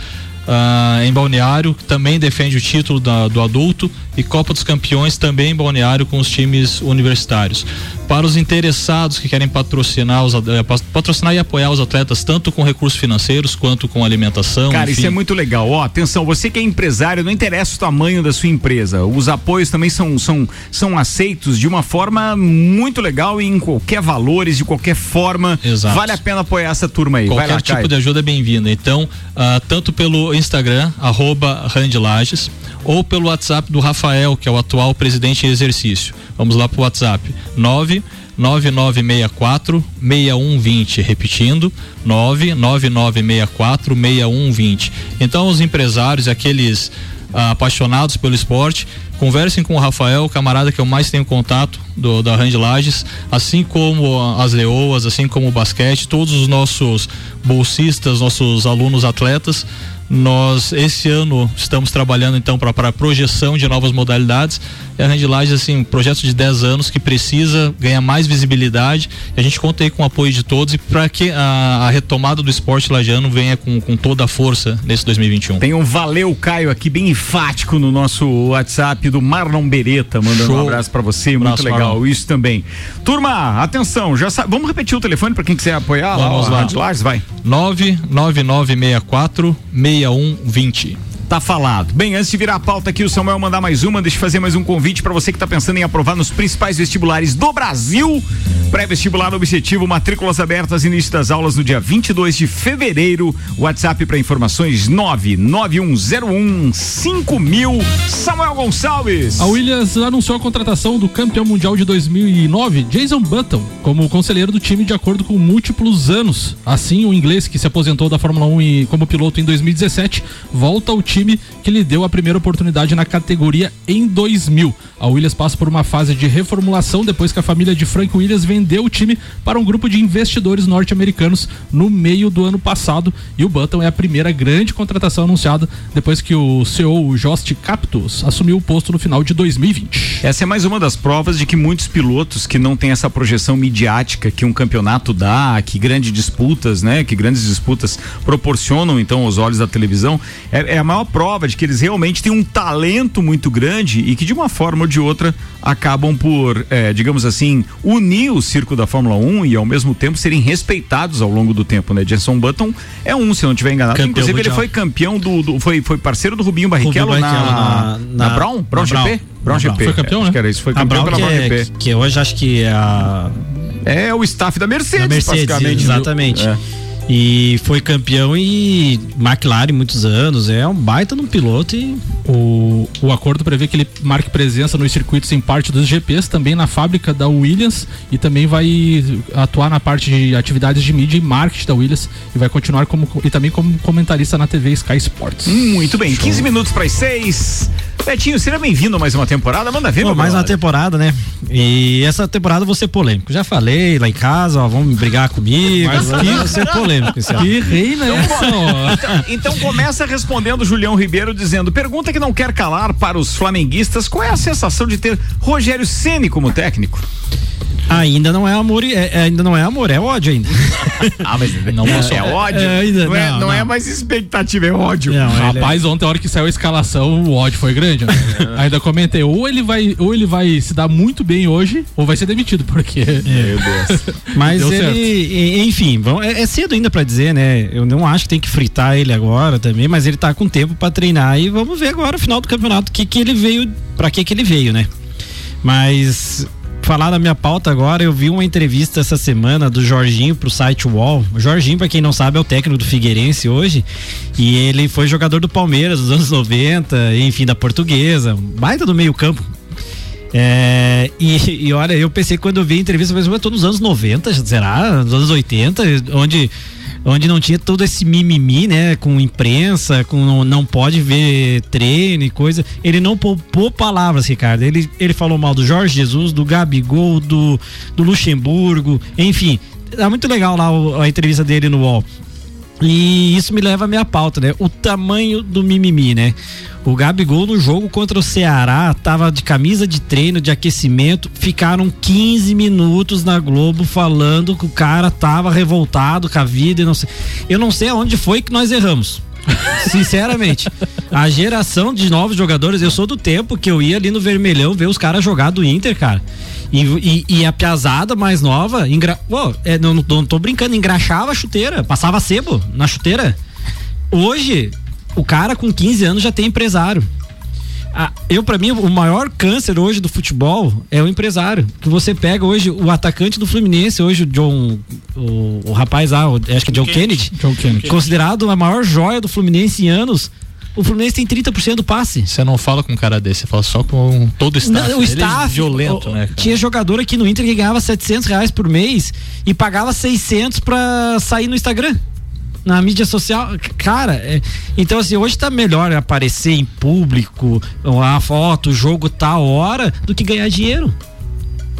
ah, em Balneário, que também defende o título da- do adulto, e Copa dos Campeões também em Balneário com os times universitários. Para os interessados que querem patrocinar, os, eh, pa- patrocinar e apoiar os atletas, tanto com recursos financeiros quanto com alimentação. Cara, enfim. isso é muito legal. Ó, atenção, você que é empresário, não interessa o tamanho da sua empresa. Os apoios também são, são, são aceitos de uma forma muito legal e em qualquer valores, de qualquer forma. Exato. Vale a pena apoiar essa turma aí. Qualquer lá, tipo Caio. de ajuda é bem-vinda. Então, ah, tanto pelo Instagram, arroba Randlages, ou pelo WhatsApp do Rafael, que é o atual presidente em exercício. Vamos lá pro WhatsApp. 9 9964 6120, repetindo, 99964 6120. Então, os empresários, aqueles ah, apaixonados pelo esporte, conversem com o Rafael, o camarada que eu mais tenho contato do, da Rand Lages, assim como as leoas, assim como o basquete, todos os nossos bolsistas, nossos alunos atletas. Nós esse ano estamos trabalhando então para projeção de novas modalidades. E a Rand Lages, assim, um projeto de 10 anos que precisa ganhar mais visibilidade. E a gente conta aí com o apoio de todos e para que a, a retomada do esporte lagiano venha com, com toda a força nesse 2021. Tem um Valeu Caio aqui bem enfático no nosso WhatsApp do Marlon Beretta, mandando um Show. abraço pra você, Abraço, muito legal, Marlon. isso também. Turma, atenção, já sabe, vamos repetir o telefone pra quem quiser apoiar lá, Vamos lá. Rádio Lages, vai. 99964 6120. Tá falado. Bem, antes de virar a pauta aqui, o Samuel mandar mais uma, deixa eu fazer mais um convite para você que tá pensando em aprovar nos principais vestibulares do Brasil. Pré-vestibular objetivo, matrículas abertas, início das aulas no dia 22 de fevereiro. WhatsApp para informações 991015000. Samuel Gonçalves. A Williams anunciou a contratação do campeão mundial de 2009, Jason Button, como conselheiro do time de acordo com múltiplos anos. Assim, o inglês que se aposentou da Fórmula 1 e como piloto em 2017 volta ao time que lhe deu a primeira oportunidade na categoria em 2000. A Williams passa por uma fase de reformulação depois que a família de Frank Williams vendeu o time para um grupo de investidores norte-americanos no meio do ano passado e o Button é a primeira grande contratação anunciada depois que o CEO Jost Captus assumiu o posto no final de 2020. Essa é mais uma das provas de que muitos pilotos que não têm essa projeção midiática que um campeonato dá, que grandes disputas, né, que grandes disputas proporcionam então aos olhos da televisão, é, é a maior prova de que eles realmente têm um talento muito grande e que de uma forma ou de outra acabam por, é, digamos assim, unir o circo da Fórmula 1 e ao mesmo tempo serem respeitados ao longo do tempo, né? Jenson Button é um, se não estiver enganado, Campeão inclusive ele mundial. foi campeão do, do- foi, foi parceiro do Rubinho Barrichello, Rubinho na, Barrichello na, na- Brown? Brown na GP? Brown. Brown GP. Brown. Foi campeão, É, né? Acho que era isso, foi A campeão Brown pela Brown é- GP. que hoje acho que é a É o staff da Mercedes, da Mercedes, basicamente. exatamente. É. E foi campeão e McLaren muitos anos. É um baita no piloto e O, o acordo prevê que ele marque presença nos circuitos em parte dos GPs, também na fábrica da Williams e também vai atuar na parte de atividades de mídia e marketing da Williams e vai continuar como e também como comentarista na TV Sky Sports. Muito bem, 15 minutos para as 6. Betinho, seja bem-vindo a mais uma temporada. Manda ver, Pô, meu mais uma temporada, né? E essa temporada eu vou ser polêmico. Já falei lá em casa, ó, vamos brigar comigo. Mas vou ser polêmico. Esse ano. Que reina Então, essa, ó. então, então começa respondendo Julião Ribeiro dizendo: pergunta que não quer calar para os flamenguistas: qual é a sensação de ter Rogério Ceni como técnico? Ainda não é amor, e- é- é- ainda não é amor, é ódio ainda. Ah, mas Não é, posso- é ódio. É, ainda não, é, não, não é mais expectativa, é ódio. Não, ele- Rapaz, ontem a hora que saiu a escalação, o ódio foi grande. né? Ainda comentei, ou ele vai, ou ele vai se dar muito bem hoje, ou vai ser demitido, porque Meu Deus. Mas Deu ele, e- enfim, é, é cedo ainda pra dizer, né? Eu não acho que tem que fritar ele agora também, mas ele tá com tempo pra treinar e vamos ver agora no final do campeonato que que ele veio, pra que que ele veio, né? Mas falar da minha pauta agora, eu vi uma entrevista essa semana do Jorginho pro site Wall. O Jorginho, pra quem não sabe, é o técnico do Figueirense hoje, e ele foi jogador do Palmeiras nos anos 90, enfim, da Portuguesa, baita do meio-campo. É, e, e olha, eu pensei quando eu vi a entrevista, eu pensei, eu tô nos anos 90, será? Nos anos 80, onde, onde não tinha todo esse mimimi, né? Com imprensa, com não, não pode ver treino e coisa. Ele não poupou palavras, Ricardo. Ele, ele falou mal do Jorge Jesus, do Gabigol, do, do Luxemburgo, enfim. Tá muito legal lá a entrevista dele no UOL. E isso me leva à minha pauta, né? O tamanho do mimimi, né? O Gabigol no jogo contra o Ceará tava de camisa de treino, de aquecimento, ficaram 15 minutos na Globo falando que o cara tava revoltado com a vida e não sei. Eu não sei aonde foi que nós erramos. Sinceramente. A geração de novos jogadores, eu sou do tempo que eu ia ali no Vermelhão ver os caras jogar do Inter, cara. E, e, e a piazada mais nova, engra... Pô, é, não, não tô brincando, engraxava a chuteira, passava sebo na chuteira. Hoje, o cara com 15 anos já tem empresário. Ah, eu, para mim, o maior câncer hoje do futebol é o empresário. Que você pega hoje o atacante do Fluminense, hoje o John. O, o rapaz lá, o- acho que é John Kennedy. John Kennedy. Considerado a maior joia do Fluminense em anos. O Fluminense tem 30% do passe. Você não fala com um cara desse, você fala só com todo o staff. Não, o é staff. violento, o- né? cara? Tinha jogador aqui no Inter que ganhava 700 reais por mês e pagava 600 pra sair no Instagram. Na mídia social, cara, é- então assim, hoje tá melhor aparecer em público, a foto, o jogo tal hora, do que ganhar dinheiro.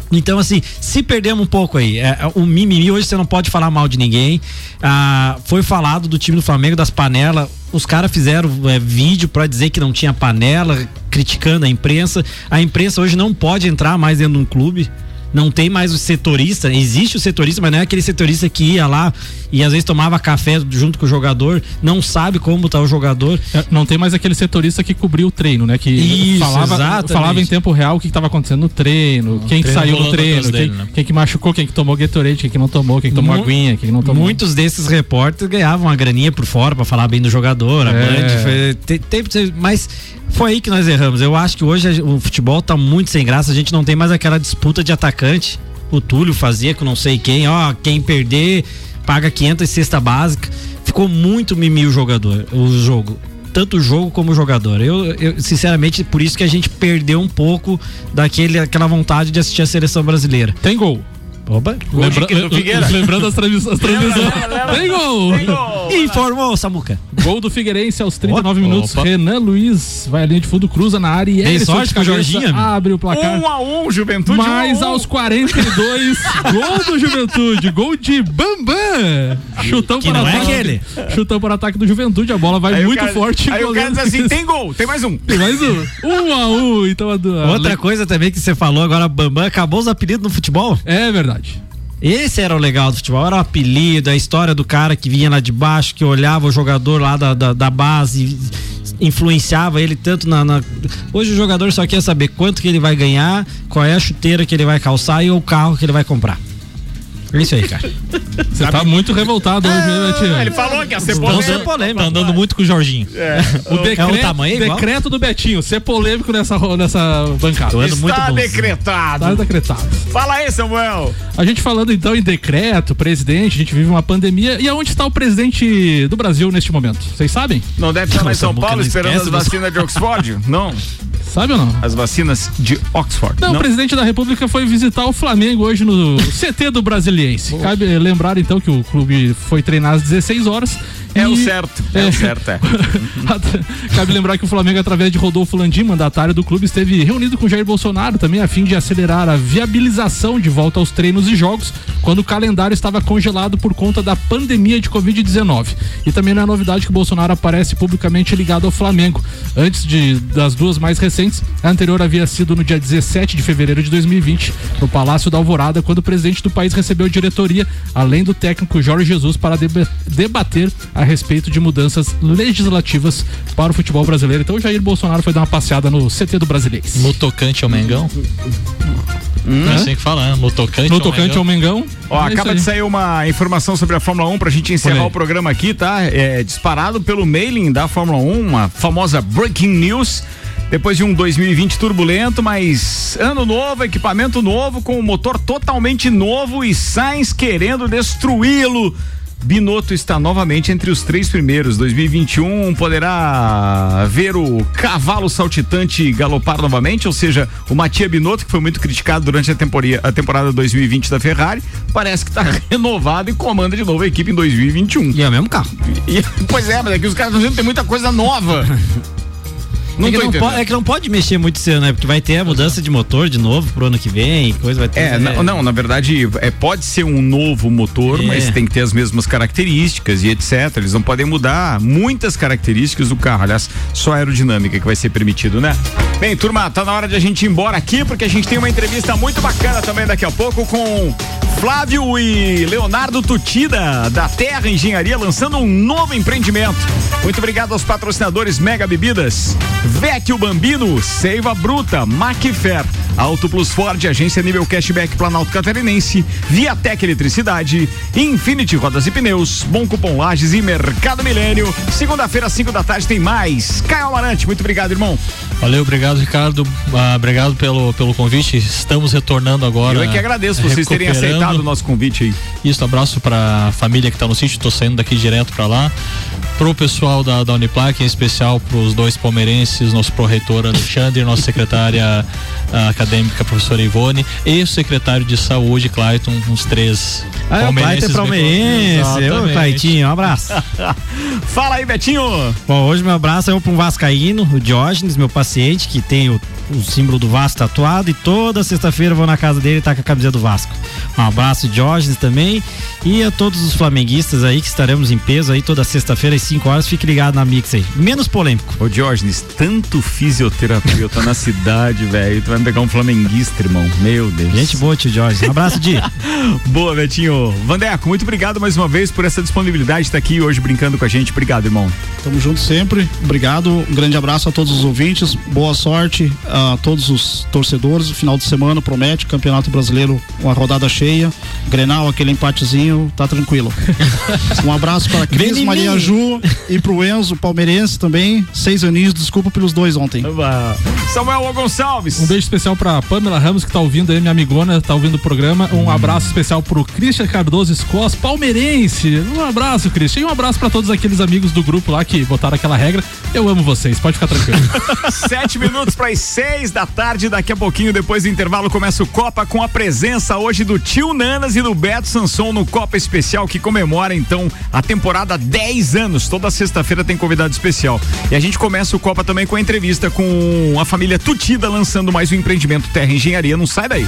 Então, assim, se perdemos um pouco aí, é, é, o mimimi hoje você não pode falar mal de ninguém. Ah, foi falado do time do Flamengo, das panelas. Os caras fizeram é, vídeo pra dizer que não tinha panela, criticando a imprensa. A imprensa hoje não pode entrar mais dentro de um clube. Não tem mais o setorista. Existe o setorista, mas não é aquele setorista que ia lá e às vezes tomava café junto com o jogador, não sabe como tá o jogador. É, Não tem mais aquele setorista que cobriu o treino, né? Que Isso, falava, exatamente. falava em tempo real o que estava acontecendo no treino, quem que treino saiu no rolando treino, quem, dele, né? quem que machucou, quem que tomou Gatorade, quem que não tomou, quem que tomou Mu- aguinha, quem que não tomou. Muitos desses repórteres ganhavam uma graninha por fora pra falar bem do jogador, a É. Band. Foi, te- teve- mas foi aí que nós erramos. Eu acho que hoje o futebol tá muito sem graça. A gente não tem mais aquela disputa de atacante. O Túlio fazia com não sei quem, ó, quem perder paga 500 cesta básica. Ficou muito mimi o jogador, o jogo. Tanto o jogo como o jogador. Eu, eu, sinceramente, por isso que a gente perdeu um pouco daquele, aquela vontade de assistir a seleção brasileira. Tem gol. Opa. Lembra- Figueira. lembrando as transmissões. as transmissões. Tem gol! Informou, Samuca. Gol do Figueirense aos 39 Opa. minutos. Renan Luiz vai à linha de fundo, cruza na área e Tem sorte de com o Jorginho? Abre o placar. Um a um, Juventude. Mas um aos 42, gol do Juventude, gol de Bambam. Chutão Que para não é ataque. aquele. Chutão para ataque do Juventude, a bola vai Aí muito cara- forte. Aí o cara diz assim: tem gol, tem mais um. Tem mais um. Um a um, então a a Outra coisa também que você falou agora, Bambam, acabou os apelidos no futebol? É verdade. Esse era o legal do futebol, era o apelido, a história do cara que vinha lá de baixo, que olhava o jogador lá da, da, da base, influenciava ele tanto na, na- Hoje o jogador só quer saber quanto que ele vai ganhar, qual é a chuteira que ele vai calçar e o carro que ele vai comprar. É isso aí, cara. Você tá muito revoltado hoje, né, Betinho? Ele falou que ia ser Vamos ser polêmico. polêmico. Tá andando muito com o Jorginho. O decreto, É o tamanho igual? decreto do Betinho, ser polêmico nessa, nessa bancada. Está decretado. Tá decretado. Fala aí, Samuel. A gente falando então em decreto, presidente, a gente vive uma pandemia. E aonde está o presidente do Brasil neste momento? Vocês sabem? Não deve estar lá em São Paulo não esperando as vacinas de Oxford? Não. Sabe ou não? As vacinas de Oxford. Não, o presidente da República foi visitar o Flamengo hoje no CT do Brasiliense. Cabe lembrar então que o clube foi treinar às 16 horas. É e- o certo. É, o certo, é. Cabe lembrar que o Flamengo, através de Rodolfo Landim, mandatário do clube, esteve reunido com Jair Bolsonaro também a fim de acelerar a viabilização de volta aos treinos e jogos quando o calendário estava congelado por conta da pandemia de Covid-19. E também não é novidade que o Bolsonaro aparece publicamente ligado ao Flamengo. Antes de, das duas mais recentes, a anterior havia sido no dia 17 de fevereiro de 2020, no Palácio da Alvorada, quando o presidente do país recebeu diretoria, além do técnico Jorge Jesus, para deba- debater a respeito de mudanças legislativas para o futebol brasileiro. Então o Jair Bolsonaro foi dar uma passeada no CT do Brasileiro. No tocante ao Mengão. É assim que fala, né? No tocante No ao tocante ao Mengão. Ó, é acaba de sair uma informação sobre a Fórmula 1 pra gente encerrar o programa aqui, tá? É disparado pelo mailing da Fórmula 1, uma famosa breaking news. Depois de um 2020 turbulento, mas ano novo, equipamento novo, com o motor totalmente novo e Sainz querendo destruí-lo. Binotto está novamente entre os três primeiros. 2021 poderá ver o cavalo saltitante galopar novamente, ou seja, o Matia Binotto, que foi muito criticado durante a temporada, a temporada 2020 da Ferrari, parece que está renovado e comanda de novo a equipe em 2021. E é o mesmo carro. E- pois é, mas aqui os caras estão dizendo que tem muita coisa nova. Não é, que não entendendo. po- é que não pode mexer muito cedo, né? Porque vai ter a mudança de motor de novo pro ano que vem, coisa vai ter. É, não, não, na verdade, é, pode ser um novo motor, É. mas tem que ter as mesmas características e etc. Eles não podem mudar muitas características do carro. Aliás, só a aerodinâmica que vai ser permitido, né? Bem, turma, tá na hora de a gente ir embora aqui, porque a gente tem uma entrevista muito bacana também daqui a pouco com Flávio e Leonardo Tutida, da Terra Engenharia, lançando um novo empreendimento. Muito obrigado aos patrocinadores Mega Bebidas, Vecchio Bambino, Seiva Bruta, Macfer, Auto Plus Ford, Agência Nível Cashback Planalto Catarinense, Viatec Eletricidade, Infinity Rodas e Pneus, Bom Cupom Lages e Mercado Milênio. Segunda-feira, às 5 da tarde, tem mais. Caio Amarante, muito obrigado, irmão. Valeu, obrigado, Ricardo. Ah, obrigado pelo, pelo convite. Estamos retornando agora. Eu é que agradeço vocês terem aceitado o nosso convite aí. Isso, abraço pra família que tá no sítio, tô saindo daqui direto pra lá. Pro pessoal da, da Uniplac, em especial pros dois palmeirenses, nosso pró-reitor Alexandre, nossa secretária ah, acadêmica, professora Ivone, e o secretário de saúde, Clayton, uns três Ah, é é palmeirense. Ô. Claitinho, um abraço. Fala aí, Betinho. Bom, hoje meu abraço é para um vascaíno, o Diógenes, meu paciente, que tem o, o símbolo do Vasco tatuado e toda sexta-feira eu vou na casa dele e tá com a camisa do Vasco. Um abraço, Diógenes, também. E a todos os flamenguistas aí que estaremos em peso aí toda sexta-feira às 5 horas. Fique ligado na Mix aí. Menos polêmico. Ô Diógenes, tanto fisioterapeuta na cidade, velho. Tu vai me pegar um flamenguista, irmão. Meu Deus. Gente boa, tio Diógenes. Um abraço, Di. Boa, Betinho. Vandeco, muito obrigado mais uma vez por essa disponibilidade de estar aqui hoje brincando com a gente. Obrigado, irmão. Tamo junto sempre. Obrigado. Um grande abraço a todos os ouvintes. Boa sorte a todos os torcedores. O final de semana promete. Campeonato Brasileiro, uma rodada cheia. Grenal, aquele empatezinho, tá tranquilo. um abraço para Cris, Maria. Ju e pro Enzo, palmeirense também. Seis aninhos, desculpa pelos dois ontem. Samuel Gonçalves. Um beijo especial pra Pamela Ramos, que tá ouvindo aí, minha amigona, tá ouvindo o programa. Um abraço especial pro Christian Cardoso Escos, palmeirense. Um abraço, Christian. E um abraço pra todos aqueles amigos do grupo lá que botaram aquela regra. Eu amo vocês, pode ficar tranquilo. Sete minutos para as seis da tarde. Daqui a pouquinho, depois do intervalo, começa o Copa com a presença hoje do tio Nanas e do Beto Sanson no Copa Especial, que comemora então a temporada 10 anos. Toda sexta-feira tem convidado especial. E a gente começa o Copa também com a entrevista com a família Tutida lançando mais um empreendimento Terra Engenharia. Não sai daí.